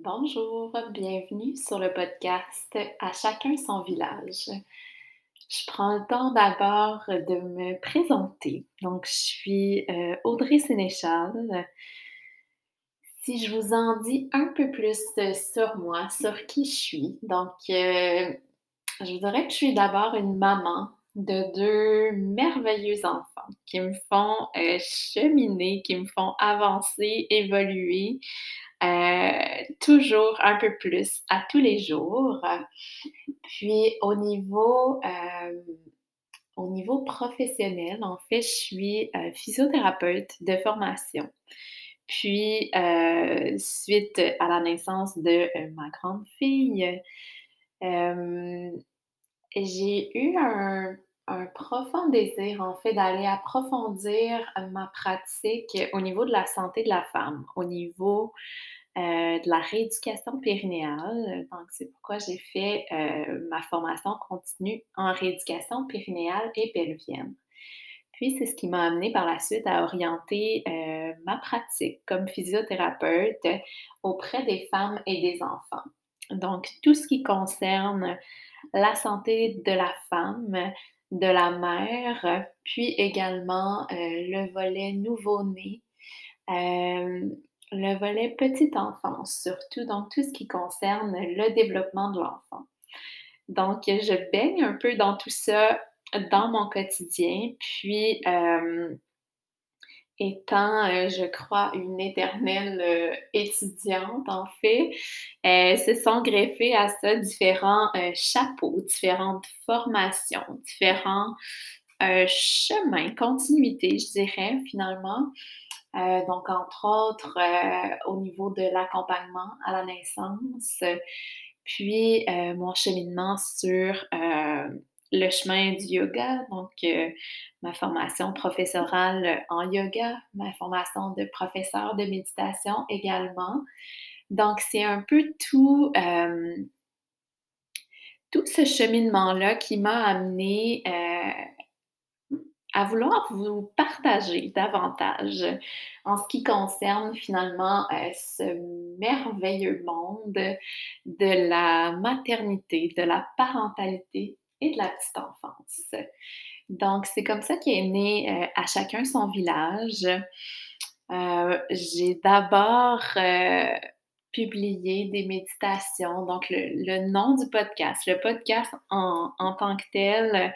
Bonjour, bienvenue sur le podcast À chacun son village. Je prends le temps d'abord de me présenter. Donc, je suis euh, Audrey Sénéchal. Si je vous en dis un peu plus sur moi, sur qui je suis, donc euh, je vous dirais que je suis d'abord une maman de deux merveilleux enfants qui me font euh, cheminer, qui me font avancer, évoluer euh, toujours un peu plus à tous les jours. Puis au niveau, euh, professionnel, en fait, je suis euh, physiothérapeute de formation. Puis, suite à la naissance de ma grande fille, j'ai eu un, un profond désir, en fait, d'aller approfondir ma pratique au niveau de la santé de la femme, au niveau euh, de la rééducation périnéale. Donc, c'est pourquoi j'ai fait euh, ma formation continue en rééducation périnéale et pelvienne. Puis, c'est ce qui m'a amené par la suite à orienter euh, ma pratique comme physiothérapeute auprès des femmes et des enfants. Donc, tout ce qui concerne la santé de la femme, de la mère, puis également euh, le volet nouveau-né, euh, le volet petite enfance surtout, donc tout ce qui concerne le développement de l'enfant. Donc, je baigne un peu dans tout ça dans mon quotidien, puis euh, étant, euh, je crois, une éternelle euh, étudiante, en fait, euh, se sont greffés à ça différents chapeaux, différentes formations, différents chemins, continuités, je dirais, finalement. donc, entre autres, au niveau de l'accompagnement à la naissance, puis mon cheminement sur le chemin du yoga, donc euh, ma formation professorale en yoga, ma formation de professeur de méditation également. Donc, c'est un peu tout, euh, ce cheminement-là qui m'a amené euh, à vouloir vous partager davantage en ce qui concerne finalement ce merveilleux monde de la maternité, de la parentalité et de la petite enfance. Donc, c'est comme ça qu'est né euh, à chacun son village. Euh, j'ai d'abord euh, publié des méditations, donc le, nom du podcast, le podcast en, en tant que tel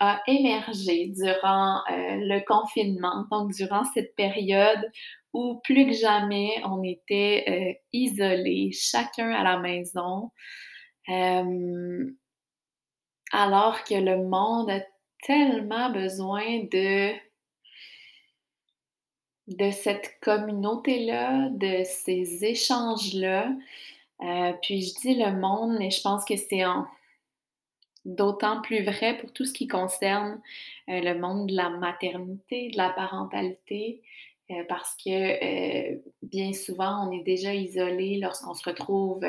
a émergé durant le confinement, donc durant cette période où plus que jamais on était isolés, chacun à la maison alors que le monde a tellement besoin de cette communauté-là, de ces échanges-là. Euh, puis je dis le monde, mais je pense que c'est d'autant plus vrai pour tout ce qui concerne euh, le monde de la maternité, de la parentalité, euh, parce que bien souvent, on est déjà isolé lorsqu'on se retrouve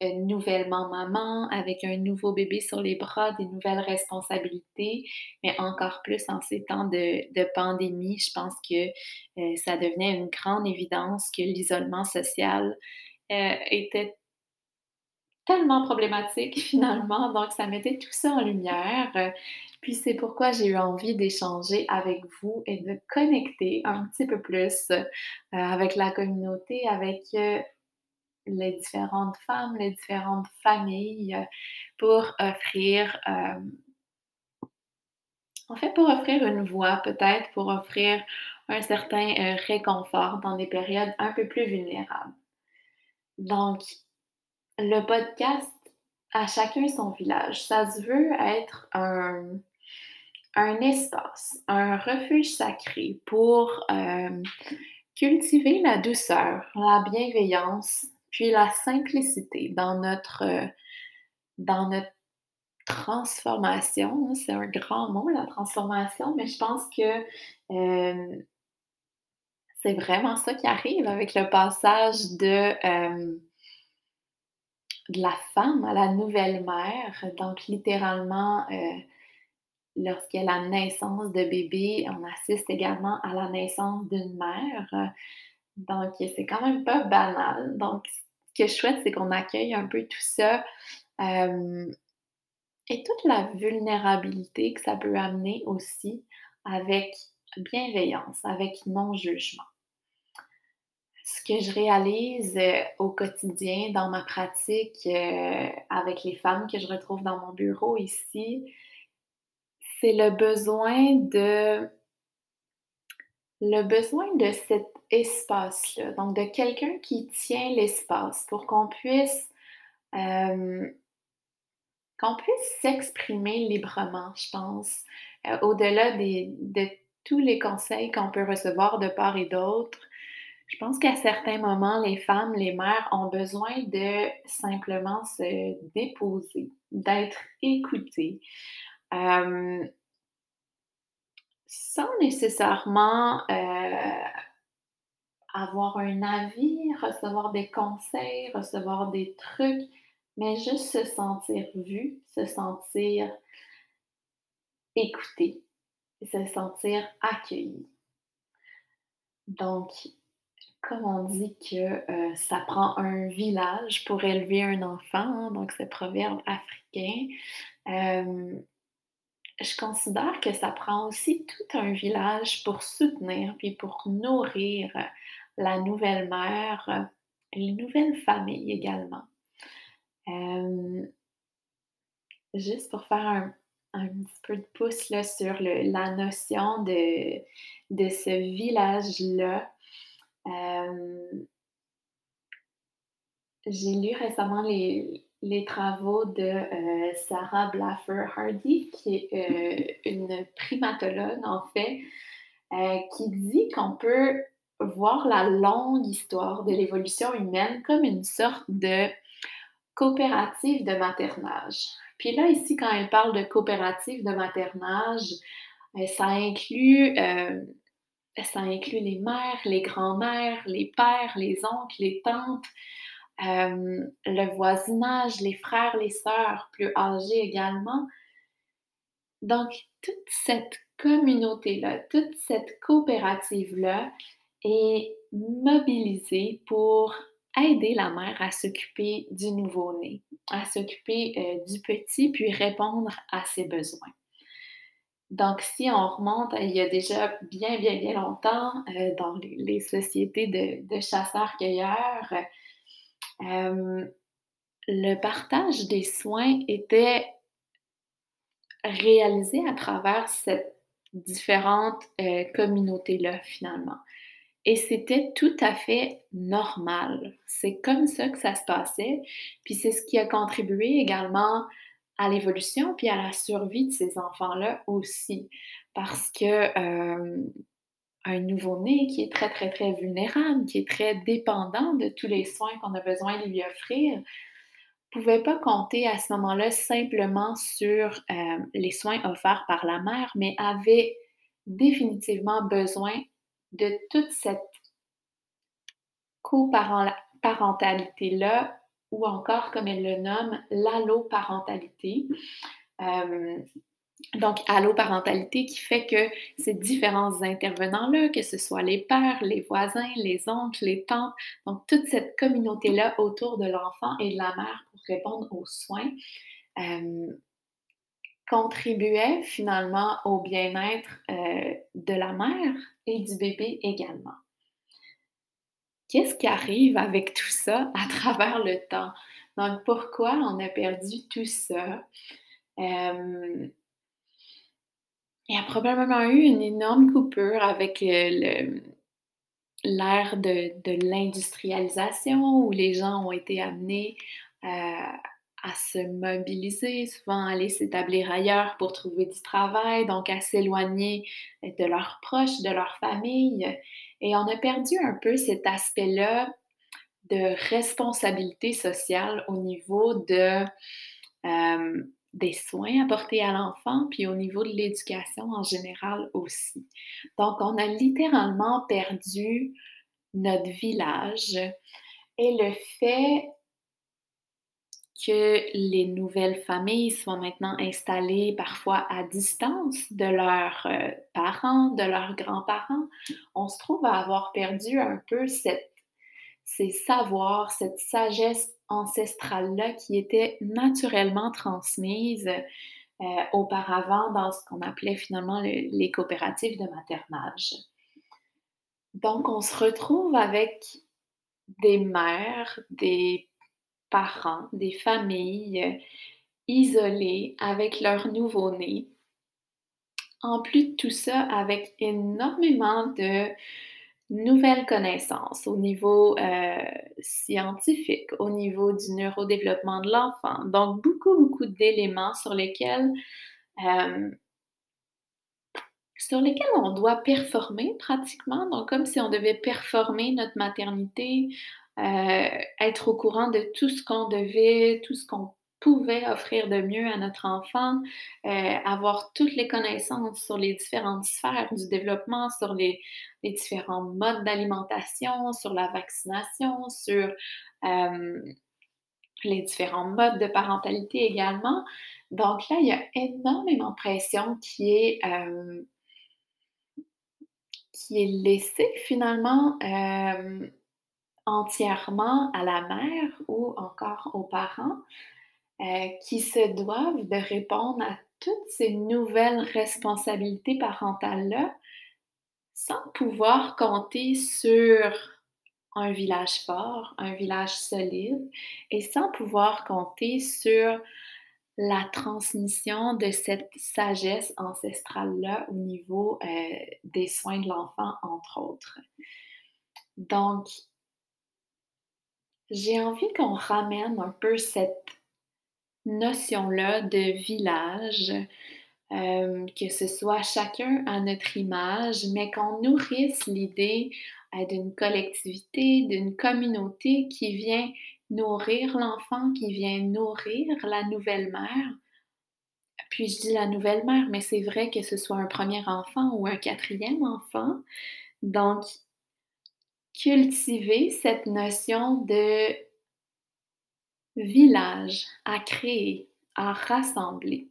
nouvellement maman, avec un nouveau bébé sur les bras, des nouvelles responsabilités, mais encore plus en ces temps de, pandémie, je pense que euh, ça devenait une grande évidence que l'isolement social euh, était tellement problématique finalement, donc ça mettait tout ça en lumière. Puis c'est pourquoi j'ai eu envie d'échanger avec vous et de connecter un petit peu plus euh, avec la communauté, avec les différentes femmes, les différentes familles euh, pour offrir, euh, en fait, pour offrir une voix peut-être, pour offrir un certain euh, réconfort dans des périodes un peu plus vulnérables. Donc, le podcast à chacun son village, ça se veut être un, un espace, un refuge sacré pour cultiver la douceur, la bienveillance, puis la simplicité dans notre, euh, dans notre transformation. C'est un grand mot, la transformation, mais je pense que euh, c'est vraiment ça qui arrive avec le passage de, euh, de la femme à la nouvelle mère. Donc, littéralement, lorsqu'il y a la naissance de bébé, on assiste également à la naissance d'une mère. Donc, c'est quand même pas banal. Donc, ce que je souhaite, c'est qu'on accueille un peu tout ça et toute la vulnérabilité que ça peut amener aussi avec bienveillance, avec non-jugement. Ce que je réalise euh, au quotidien dans ma pratique euh, avec les femmes que je retrouve dans mon bureau ici, c'est le besoin de le besoin de cet espace-là, donc de quelqu'un qui tient l'espace pour qu'on puisse euh, s'exprimer librement, je pense, euh, au-delà de tous les conseils qu'on peut recevoir de part et d'autre. Je pense qu'à certains moments, les femmes, les mères ont besoin de simplement se déposer, d'être écoutées, euh, sans nécessairement euh, avoir un avis, recevoir des conseils, recevoir des trucs mais juste se sentir vu, se sentir écouté, se sentir accueilli. Donc, comme on dit que euh, ça prend un village pour élever un enfant, hein, donc ce proverbe africain, euh, je considère que ça prend aussi tout un village pour soutenir puis pour nourrir la nouvelle mère, les nouvelles familles également juste pour faire un, petit peu de pouce là, sur la notion de ce village-là. j'ai lu récemment les, travaux de euh, Sarah Blaffer Hardy, qui est euh, une primatologue en fait, euh, qui dit qu'on peut voir la longue histoire de l'évolution humaine comme une sorte de coopérative de maternage. Puis là, ici, quand elle parle de coopérative de maternage, ça inclut, ça inclut les mères, les grands-mères, les pères, les oncles, les tantes, euh, le voisinage, les frères, les sœurs plus âgés également. Donc, toute cette communauté-là, toute cette coopérative-là est mobilisée pour aider la mère à s'occuper du nouveau-né, à s'occuper euh, du petit, puis répondre à ses besoins. Donc, si on remonte il y a déjà bien, bien, bien longtemps euh, dans les, sociétés de, chasseurs-cueilleurs, euh, le partage des soins était réalisé à travers cette différente communauté-là, finalement. Et c'était tout à fait normal. C'est comme ça que ça se passait. Puis c'est ce qui a contribué également à l'évolution puis à la survie de ces enfants-là aussi. Parce que euh, un nouveau-né qui est très, très, très vulnérable, qui est très dépendant de tous les soins qu'on a besoin de lui offrir, pouvait pas compter à ce moment-là simplement sur euh, les soins offerts par la mère, mais avait définitivement besoin de toute cette coparentalité-là, ou encore, comme elle le nomme, l'alloparentalité. Euh, donc, alloparentalité qui fait que ces différents intervenants-là, que ce soit les pères, les voisins, les oncles, les tantes, donc toute cette communauté-là autour de l'enfant et de la mère pour répondre aux soins, euh, contribuait finalement au bien-être euh, de la mère et du bébé également. Qu'est-ce qui arrive avec tout ça à travers le temps? Donc, pourquoi on a perdu tout ça? Euh, il y a probablement eu une énorme coupure avec euh, l'ère de, l'industrialisation où les gens ont été amenés à à se mobiliser, souvent aller s'établir ailleurs pour trouver du travail, donc à s'éloigner de leurs proches, de leur famille. Et on a perdu un peu cet aspect-là de responsabilité sociale au niveau de, euh, des soins apportés à l'enfant, puis au niveau de l'éducation en général aussi. Donc, on a littéralement perdu notre village et le fait que les nouvelles familles soient maintenant installées parfois à distance de leurs euh, parents, de leurs grands-parents, on se trouve à avoir perdu un peu cette, ces savoirs, cette sagesse ancestrale-là qui était naturellement transmise euh, auparavant dans ce qu'on appelait finalement les coopératives de maternage. Donc, on se retrouve avec des mères, des parents, des familles isolées avec leur nouveau-né. En plus de tout ça, avec énormément de nouvelles connaissances au niveau euh, scientifique, au niveau du neurodéveloppement de l'enfant. Donc, beaucoup, beaucoup d'éléments sur lesquels, euh, sur lesquels on doit performer pratiquement. Donc, comme si on devait performer notre maternité, euh, être au courant de tout ce qu'on devait, tout ce qu'on pouvait offrir de mieux à notre enfant, euh, avoir toutes les connaissances sur les différentes sphères du développement, sur les, différents modes d'alimentation, sur la vaccination, sur euh, les différents modes de parentalité également. Donc là, il y a énormément de pression qui est, euh, qui est laissée finalement entièrement à la mère ou encore aux parents. Euh, qui se doivent de répondre à toutes ces nouvelles responsabilités parentales-là sans pouvoir compter sur un village fort, un village solide et sans pouvoir compter sur la transmission de cette sagesse ancestrale-là au niveau euh, des soins de l'enfant, entre autres. Donc, j'ai envie qu'on ramène un peu cette notion-là de village, euh, que ce soit chacun à notre image, mais qu'on nourrisse l'idée euh, d'une collectivité, d'une communauté qui vient nourrir l'enfant, qui vient nourrir la nouvelle mère. Puis je dis la nouvelle mère, mais c'est vrai que ce soit un premier enfant ou un quatrième enfant. Donc, cultiver cette notion de village à créer, à rassembler.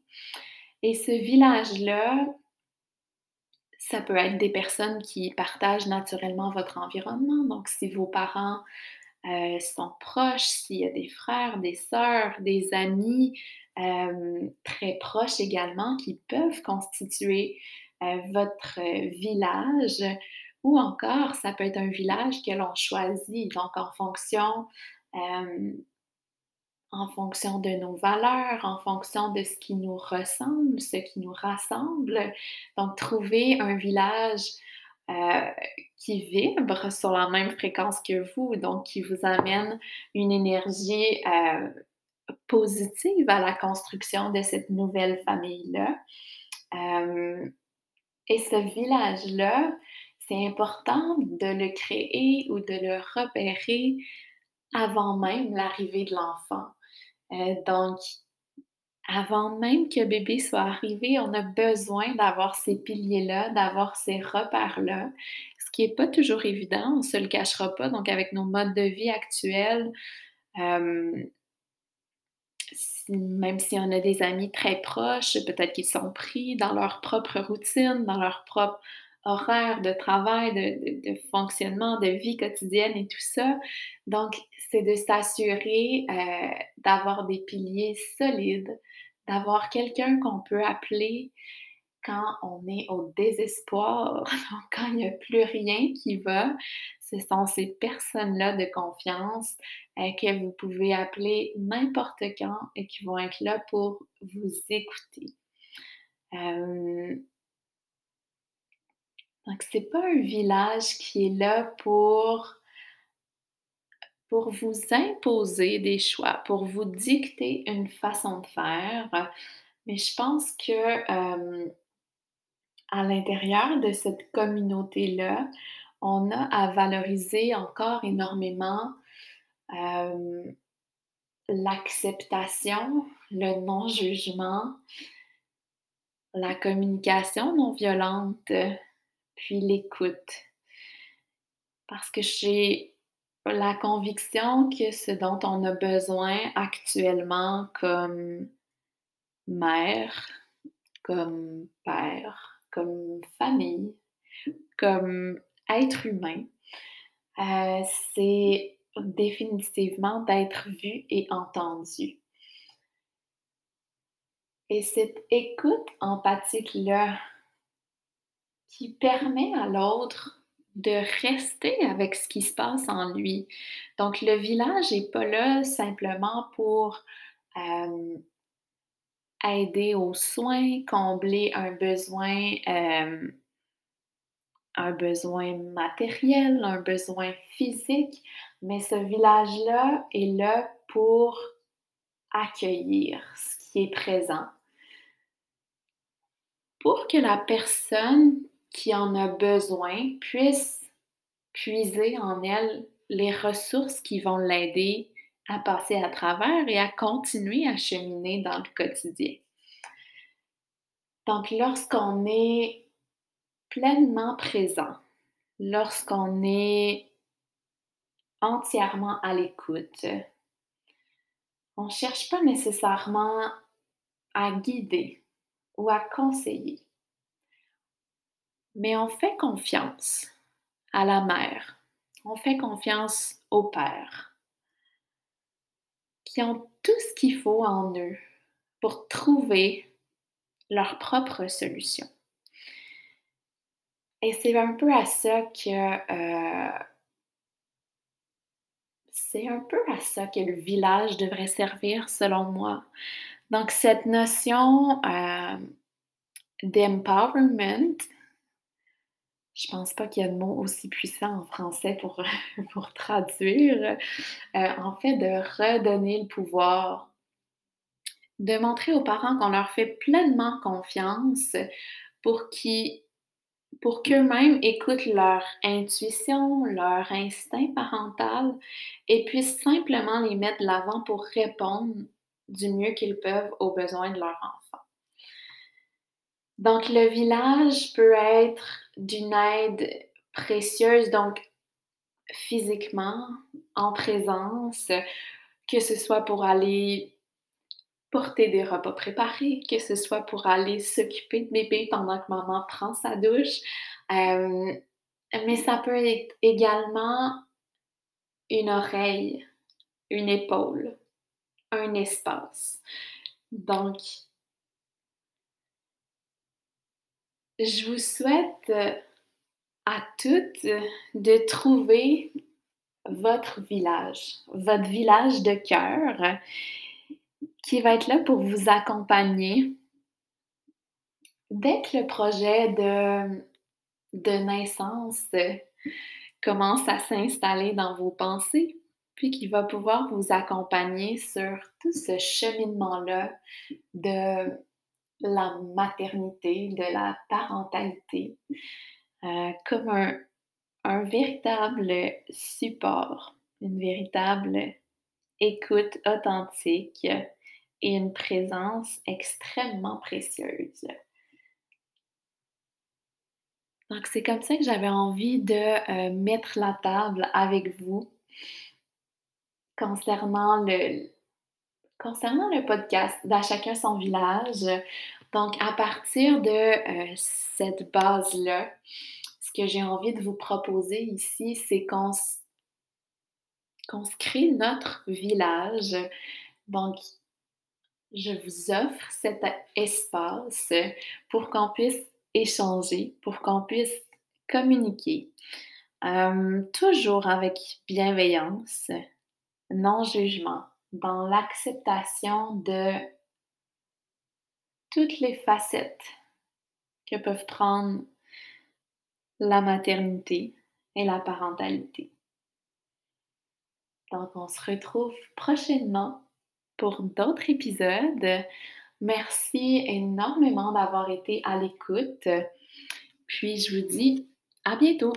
Et ce village-là, ça peut être des personnes qui partagent naturellement votre environnement. Donc, si vos parents euh, sont proches, s'il y a des frères, des sœurs, des amis euh, très proches également qui peuvent constituer euh, votre village, ou encore ça peut être un village que l'on choisit. Donc, en fonction en fonction de nos valeurs, en fonction de ce qui nous ressemble, ce qui nous rassemble. Donc, trouver un village euh, qui vibre sur la même fréquence que vous, donc qui vous amène une énergie euh, positive à la construction de cette nouvelle famille-là. Euh, et ce village-là, c'est important de le créer ou de le repérer avant même l'arrivée de l'enfant. Euh, donc, avant même que bébé soit arrivé, on a besoin d'avoir ces piliers-là, d'avoir ces repères-là, ce qui n'est pas toujours évident, on ne se le cachera pas. Donc, avec nos modes de vie actuels, euh, même si on a des amis très proches, peut-être qu'ils sont pris dans leur propre routine, dans leur propre horaire de travail, de, fonctionnement, de vie quotidienne et tout ça. Donc, c'est de s'assurer euh, d'avoir des piliers solides, d'avoir quelqu'un qu'on peut appeler quand on est au désespoir, quand il n'y a plus rien qui va. Ce sont ces personnes-là de confiance euh, que vous pouvez appeler n'importe quand et qui vont être là pour vous écouter. Euh, donc, ce n'est pas un village qui est là pour, pour vous imposer des choix, pour vous dicter une façon de faire. Mais je pense que euh, à l'intérieur de cette communauté-là, on a à valoriser encore énormément euh, l'acceptation, le non-jugement, la communication non violente, puis l'écoute. Parce que j'ai la conviction que ce dont on a besoin actuellement comme mère, comme père, comme famille, comme être humain, euh, c'est définitivement d'être vu et entendu. Et cette écoute empathique-là qui permet à l'autre de rester avec ce qui se passe en lui. Donc, le village n'est pas là simplement pour euh, aider aux soins, combler un besoin, euh, un besoin matériel, un besoin physique, mais ce village-là est là pour accueillir ce qui est présent, pour que la personne qui en a besoin puisse puiser en elle les ressources qui vont l'aider à passer à travers et à continuer à cheminer dans le quotidien. Donc, lorsqu'on est pleinement présent, lorsqu'on est entièrement à l'écoute, on ne cherche pas nécessairement à guider ou à conseiller, mais on fait confiance à la mère, on fait confiance au père, qui ont tout ce qu'il faut en eux pour trouver leur propre solution. Et c'est un peu à ça que euh, c'est un peu à ça que le village devrait servir selon moi. Donc cette notion euh, d'empowerment, je pense pas qu'il y a de mot aussi puissant en français pour, traduire. Euh, en fait, de redonner le pouvoir, de montrer aux parents qu'on leur fait pleinement confiance pour pour qu'eux-mêmes écoutent leur intuition, leur instinct parental et puissent simplement les mettre de l'avant pour répondre du mieux qu'ils peuvent aux besoins de leur enfant. Donc, le village peut être d'une aide précieuse, donc physiquement, en présence, que ce soit pour aller porter des repas préparés, que ce soit pour aller s'occuper de bébé pendant que maman prend sa douche. Euh, mais ça peut être également une oreille, une épaule, un espace. Donc, je vous souhaite à toutes de trouver votre village, votre village de cœur qui va être là pour vous accompagner dès que le projet de, de naissance commence à s'installer dans vos pensées, puis qui va pouvoir vous accompagner sur tout ce cheminement-là de la maternité, de la parentalité, euh, comme un, un véritable support, une véritable écoute authentique et une présence extrêmement précieuse. Donc, c'est comme ça que j'avais envie de euh, mettre la table avec vous concernant le, concernant le podcast d'À chacun son village. Donc, à partir de euh, cette base-là, ce que j'ai envie de vous proposer ici, c'est qu'on qu'on se crée notre village. Donc, je vous offre cet espace pour qu'on puisse échanger, pour qu'on puisse communiquer, euh, toujours avec bienveillance, non-jugement, dans l'acceptation de toutes les facettes que peuvent prendre la maternité et la parentalité. Donc, on se retrouve prochainement pour d'autres épisodes. Merci énormément d'avoir été à l'écoute. Puis je vous dis à bientôt.